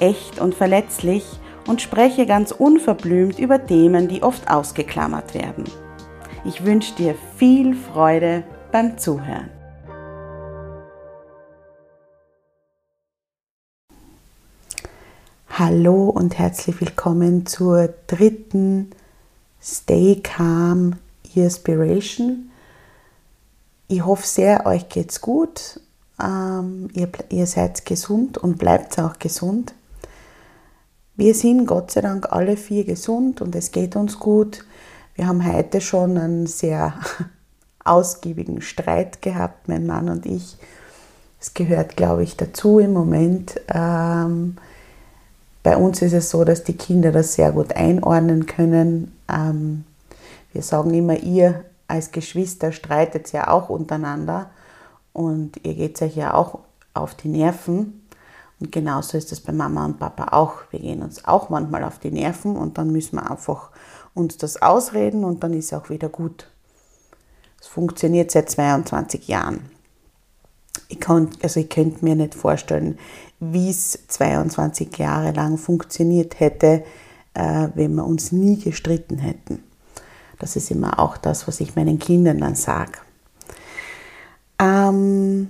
echt und verletzlich und spreche ganz unverblümt über Themen, die oft ausgeklammert werden. Ich wünsche dir viel Freude beim Zuhören. Hallo und herzlich willkommen zur dritten Stay Calm Inspiration. Ich hoffe sehr, euch geht's gut. Ähm, ihr, ihr seid gesund und bleibt auch gesund. Wir sind Gott sei Dank alle vier gesund und es geht uns gut. Wir haben heute schon einen sehr ausgiebigen Streit gehabt, mein Mann und ich. Es gehört, glaube ich, dazu im Moment. Ähm, bei uns ist es so, dass die Kinder das sehr gut einordnen können. Ähm, wir sagen immer, ihr als Geschwister streitet ja auch untereinander und ihr geht euch ja auch auf die Nerven. Und genauso ist es bei Mama und Papa auch. Wir gehen uns auch manchmal auf die Nerven und dann müssen wir einfach uns das ausreden und dann ist es auch wieder gut. Es funktioniert seit 22 Jahren. Ich, also ich könnte mir nicht vorstellen, wie es 22 Jahre lang funktioniert hätte, äh, wenn wir uns nie gestritten hätten. Das ist immer auch das, was ich meinen Kindern dann sage. Ähm,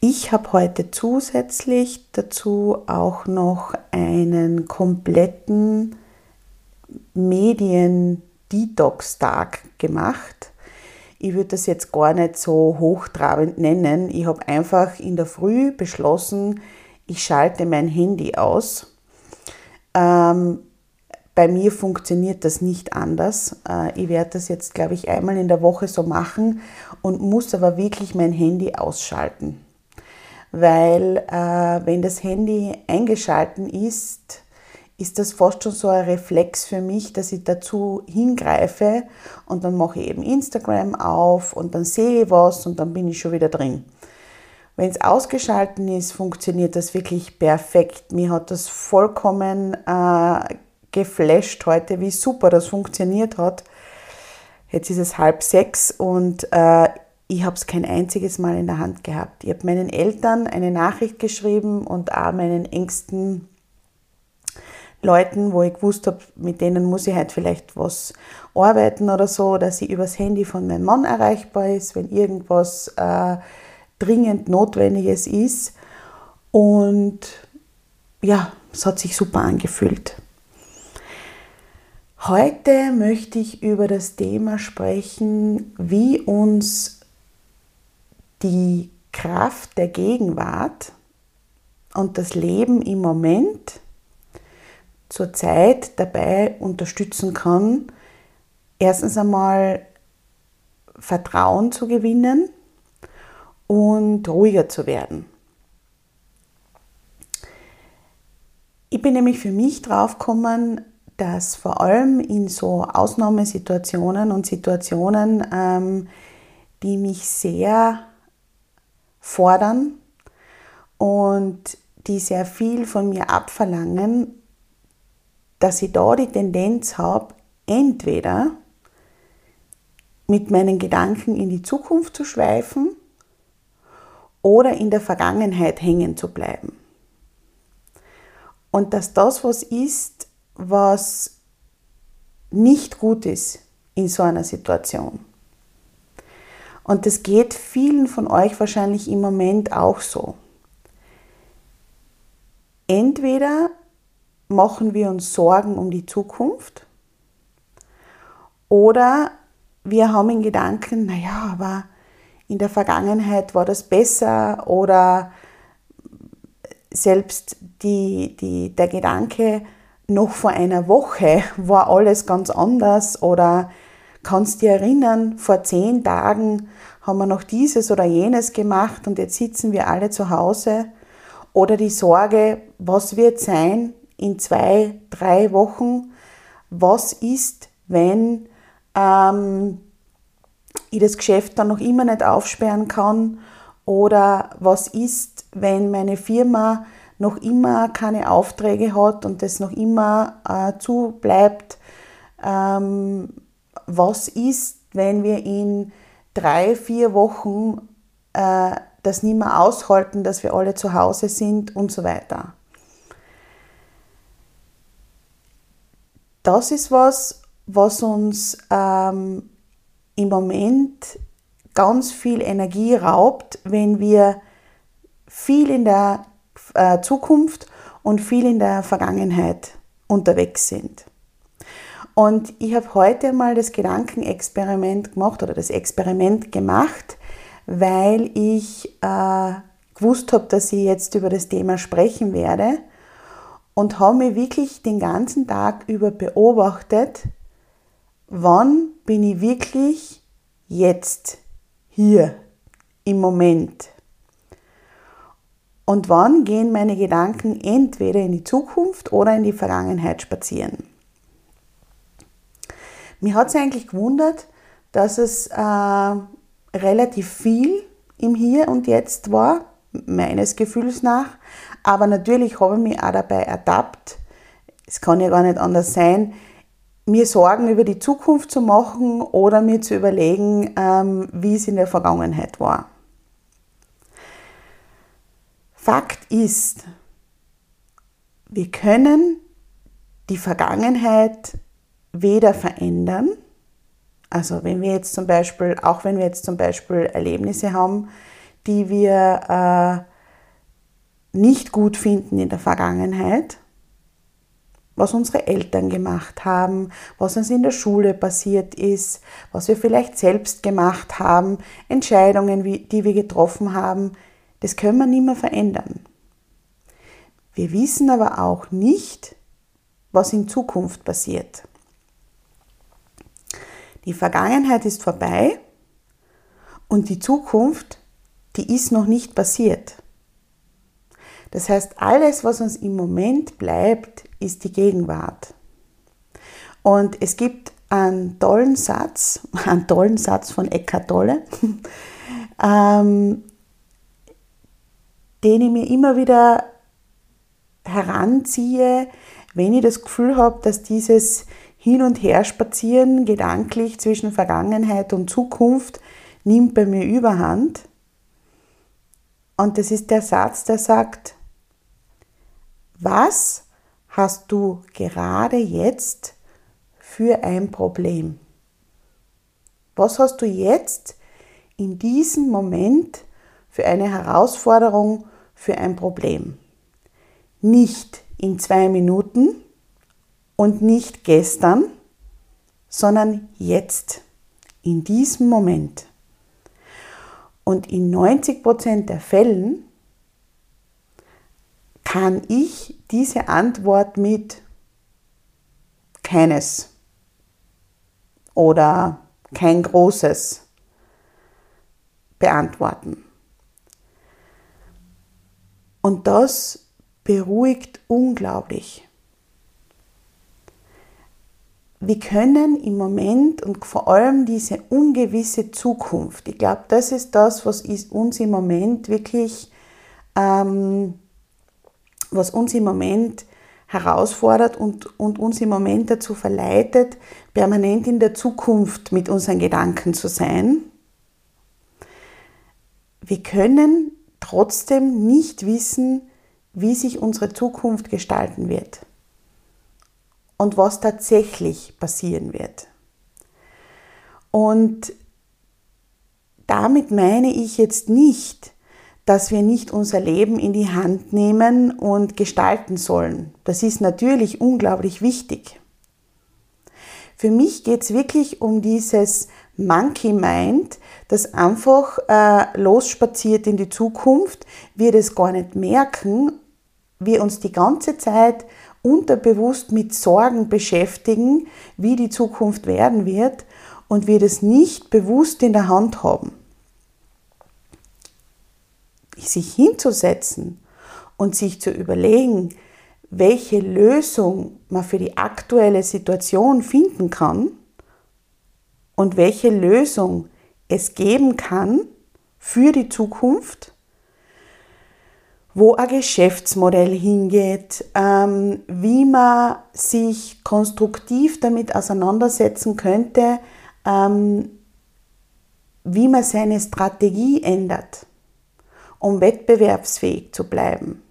ich habe heute zusätzlich dazu auch noch einen kompletten Medien-Detox-Tag gemacht. Ich würde das jetzt gar nicht so hochtrabend nennen. Ich habe einfach in der Früh beschlossen, ich schalte mein Handy aus. Ähm, bei mir funktioniert das nicht anders. Äh, ich werde das jetzt, glaube ich, einmal in der Woche so machen und muss aber wirklich mein Handy ausschalten weil äh, wenn das Handy eingeschalten ist, ist das fast schon so ein Reflex für mich, dass ich dazu hingreife und dann mache ich eben Instagram auf und dann sehe ich was und dann bin ich schon wieder drin. Wenn es ausgeschalten ist, funktioniert das wirklich perfekt. Mir hat das vollkommen äh, geflasht heute, wie super das funktioniert hat. Jetzt ist es halb sechs und äh, ich habe es kein einziges Mal in der Hand gehabt. Ich habe meinen Eltern eine Nachricht geschrieben und auch meinen engsten Leuten, wo ich gewusst habe, mit denen muss ich halt vielleicht was arbeiten oder so, dass sie übers Handy von meinem Mann erreichbar ist, wenn irgendwas äh, dringend Notwendiges ist. Und ja, es hat sich super angefühlt. Heute möchte ich über das Thema sprechen, wie uns die Kraft der Gegenwart und das Leben im Moment zur Zeit dabei unterstützen kann, erstens einmal Vertrauen zu gewinnen und ruhiger zu werden. Ich bin nämlich für mich draufgekommen, dass vor allem in so Ausnahmesituationen und Situationen, ähm, die mich sehr fordern und die sehr viel von mir abverlangen, dass ich da die Tendenz habe, entweder mit meinen Gedanken in die Zukunft zu schweifen oder in der Vergangenheit hängen zu bleiben. Und dass das was ist, was nicht gut ist in so einer Situation. Und das geht vielen von euch wahrscheinlich im Moment auch so. Entweder machen wir uns Sorgen um die Zukunft oder wir haben in Gedanken, naja, aber in der Vergangenheit war das besser oder selbst die, die, der Gedanke, noch vor einer Woche war alles ganz anders oder kannst dich erinnern, vor zehn Tagen haben wir noch dieses oder jenes gemacht und jetzt sitzen wir alle zu Hause. Oder die Sorge, was wird sein in zwei, drei Wochen? Was ist, wenn ähm, ich das Geschäft dann noch immer nicht aufsperren kann? Oder was ist, wenn meine Firma noch immer keine Aufträge hat und das noch immer äh, zu bleibt? Ähm, was ist, wenn wir in drei, vier Wochen äh, das nicht mehr aushalten, dass wir alle zu Hause sind und so weiter? Das ist was, was uns ähm, im Moment ganz viel Energie raubt, wenn wir viel in der äh, Zukunft und viel in der Vergangenheit unterwegs sind. Und ich habe heute mal das Gedankenexperiment gemacht oder das Experiment gemacht, weil ich äh, gewusst habe, dass ich jetzt über das Thema sprechen werde und habe mir wirklich den ganzen Tag über beobachtet, wann bin ich wirklich jetzt hier im Moment. Und wann gehen meine Gedanken entweder in die Zukunft oder in die Vergangenheit spazieren. Mir hat es eigentlich gewundert, dass es äh, relativ viel im Hier und Jetzt war, meines Gefühls nach. Aber natürlich habe ich mich auch dabei ertappt, es kann ja gar nicht anders sein, mir Sorgen über die Zukunft zu machen oder mir zu überlegen, ähm, wie es in der Vergangenheit war. Fakt ist, wir können die Vergangenheit weder verändern, also wenn wir jetzt zum Beispiel, auch wenn wir jetzt zum Beispiel Erlebnisse haben, die wir äh, nicht gut finden in der Vergangenheit, was unsere Eltern gemacht haben, was uns in der Schule passiert ist, was wir vielleicht selbst gemacht haben, Entscheidungen, die wir getroffen haben, das können wir nicht mehr verändern. Wir wissen aber auch nicht, was in Zukunft passiert. Die Vergangenheit ist vorbei und die Zukunft, die ist noch nicht passiert. Das heißt, alles, was uns im Moment bleibt, ist die Gegenwart. Und es gibt einen tollen Satz, einen tollen Satz von Eckhart Tolle, ähm, den ich mir immer wieder heranziehe, wenn ich das Gefühl habe, dass dieses Hin und Her spazieren gedanklich zwischen Vergangenheit und Zukunft nimmt bei mir überhand. Und das ist der Satz, der sagt, was hast du gerade jetzt für ein Problem? Was hast du jetzt in diesem Moment für eine Herausforderung, für ein Problem? Nicht in zwei Minuten und nicht gestern, sondern jetzt, in diesem Moment. Und in 90% der Fällen kann ich diese Antwort mit keines oder kein großes beantworten. Und das beruhigt unglaublich. Wir können im Moment und vor allem diese ungewisse Zukunft, ich glaube, das ist das, was uns im Moment wirklich ähm, was uns im Moment herausfordert und, und uns im Moment dazu verleitet, permanent in der Zukunft mit unseren Gedanken zu sein. Wir können trotzdem nicht wissen, wie sich unsere Zukunft gestalten wird und was tatsächlich passieren wird. Und damit meine ich jetzt nicht, dass wir nicht unser Leben in die Hand nehmen und gestalten sollen. Das ist natürlich unglaublich wichtig. Für mich geht es wirklich um dieses Monkey Mind, das einfach äh, losspaziert in die Zukunft, wir das gar nicht merken, wir uns die ganze Zeit unterbewusst mit Sorgen beschäftigen, wie die Zukunft werden wird und wir das nicht bewusst in der Hand haben. Sich hinzusetzen und sich zu überlegen, welche Lösung man für die aktuelle Situation finden kann und welche Lösung es geben kann für die Zukunft, wo ein Geschäftsmodell hingeht, ähm, wie man sich konstruktiv damit auseinandersetzen könnte, ähm, wie man seine Strategie ändert um wettbewerbsfähig zu bleiben,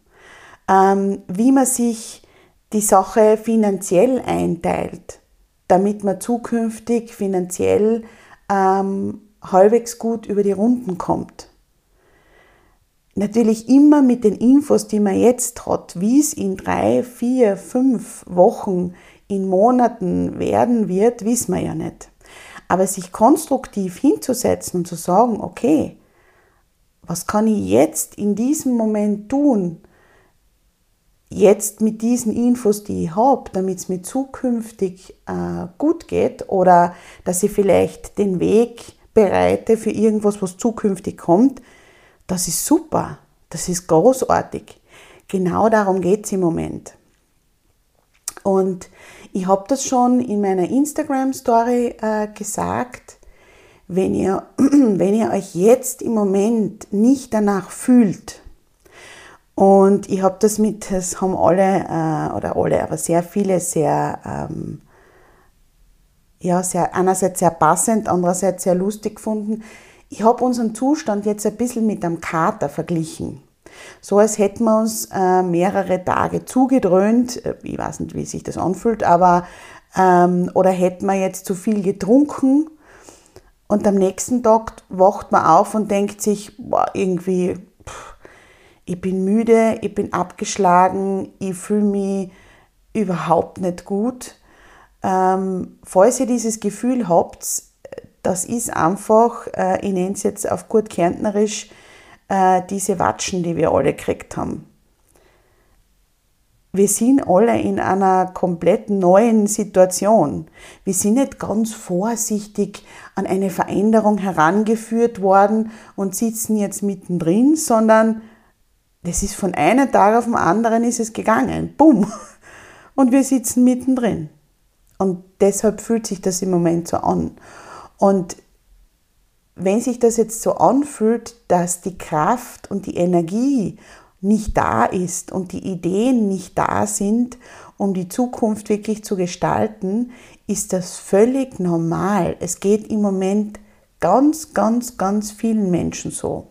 ähm, wie man sich die Sache finanziell einteilt, damit man zukünftig finanziell ähm, halbwegs gut über die Runden kommt. Natürlich immer mit den Infos, die man jetzt hat, wie es in drei, vier, fünf Wochen, in Monaten werden wird, wissen wir ja nicht. Aber sich konstruktiv hinzusetzen und zu sagen, okay, was kann ich jetzt in diesem Moment tun? Jetzt mit diesen Infos, die ich habe, damit es mir zukünftig äh, gut geht oder dass ich vielleicht den Weg bereite für irgendwas, was zukünftig kommt, das ist super, das ist großartig. Genau darum geht es im Moment. Und ich habe das schon in meiner Instagram-Story äh, gesagt, wenn ihr, wenn ihr euch jetzt im Moment nicht danach fühlt, und ich habe das mit, das haben alle, äh, oder alle, aber sehr viele sehr, ähm, ja, sehr, einerseits sehr passend, andererseits sehr lustig gefunden. Ich habe unseren Zustand jetzt ein bisschen mit einem Kater verglichen. So als hätten wir uns äh, mehrere Tage zugedröhnt. Äh, ich weiß nicht, wie sich das anfühlt, aber ähm, oder hätten wir jetzt zu viel getrunken und am nächsten Tag wacht man auf und denkt sich, boah, irgendwie, pff, ich bin müde, ich bin abgeschlagen, ich fühle mich überhaupt nicht gut. Ähm, falls ihr dieses Gefühl habt, das ist einfach, äh, ich nenne es jetzt auf gut Kärntnerisch, äh, diese Watschen, die wir alle gekriegt haben wir sind alle in einer komplett neuen Situation. Wir sind nicht ganz vorsichtig an eine Veränderung herangeführt worden und sitzen jetzt mittendrin, sondern das ist von einem Tag auf den anderen ist es gegangen. Bumm. Und wir sitzen mittendrin. Und deshalb fühlt sich das im Moment so an. Und wenn sich das jetzt so anfühlt, dass die Kraft und die Energie nicht da ist und die Ideen nicht da sind, um die Zukunft wirklich zu gestalten, ist das völlig normal. Es geht im Moment ganz, ganz, ganz vielen Menschen so.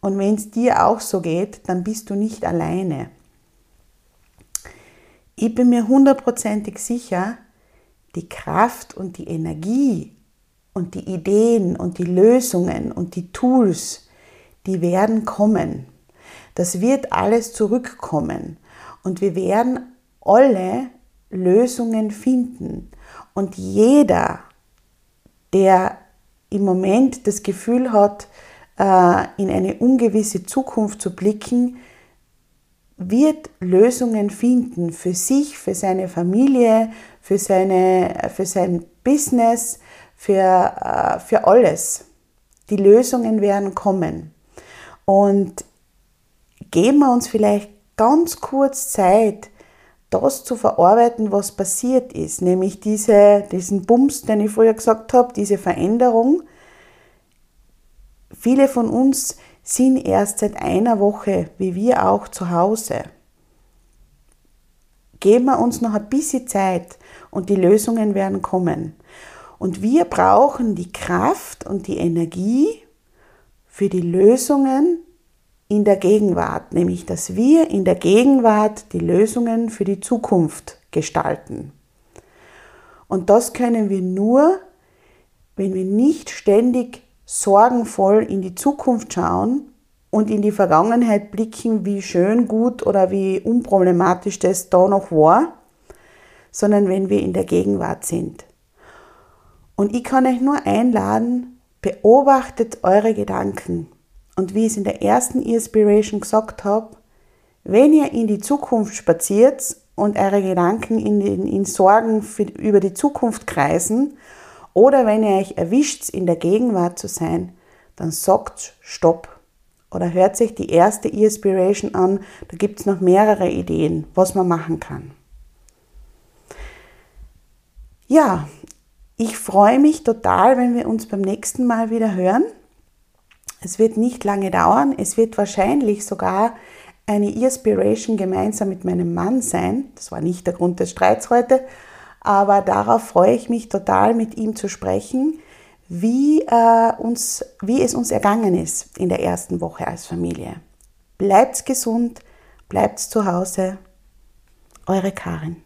Und wenn es dir auch so geht, dann bist du nicht alleine. Ich bin mir hundertprozentig sicher, die Kraft und die Energie und die Ideen und die Lösungen und die Tools, die werden kommen. Das wird alles zurückkommen und wir werden alle Lösungen finden. Und jeder, der im Moment das Gefühl hat, äh, in eine ungewisse Zukunft zu blicken, wird Lösungen finden für sich, für seine Familie, für, seine, für sein Business, für, äh, für alles. Die Lösungen werden kommen. Und geben wir uns vielleicht ganz kurz Zeit, das zu verarbeiten, was passiert ist, nämlich diese, diesen Bums, den ich vorher gesagt habe, diese Veränderung. Viele von uns sind erst seit einer Woche, wie wir auch, zu Hause. Geben wir uns noch ein bisschen Zeit und die Lösungen werden kommen. Und wir brauchen die Kraft und die Energie für die Lösungen, in der Gegenwart, nämlich dass wir in der Gegenwart die Lösungen für die Zukunft gestalten. Und das können wir nur, wenn wir nicht ständig sorgenvoll in die Zukunft schauen, und in die Vergangenheit blicken, wie schön, gut oder wie unproblematisch das da noch war, sondern wenn wir in der Gegenwart sind. Und ich kann euch nur einladen, beobachtet eure Gedanken. Und wie ich es in der ersten Inspiration gesagt habe, wenn ihr in die Zukunft spaziert und eure Gedanken in, in, in Sorgen für, über die Zukunft kreisen, oder wenn ihr euch erwischt, in der Gegenwart zu sein, dann sagt Stopp. Oder hört sich die erste Inspiration an, da gibt es noch mehrere Ideen, was man machen kann. Ja, ich freue mich total, wenn wir uns beim nächsten Mal wieder hören. Es wird nicht lange dauern, es wird wahrscheinlich sogar eine Inspiration gemeinsam mit meinem Mann sein. Das war nicht der Grund des Streits heute, aber darauf freue ich mich total, mit ihm zu sprechen, wie, äh, uns, wie es uns ergangen ist in der ersten Woche als Familie. Bleibt gesund, bleibt zu Hause. Eure Karin.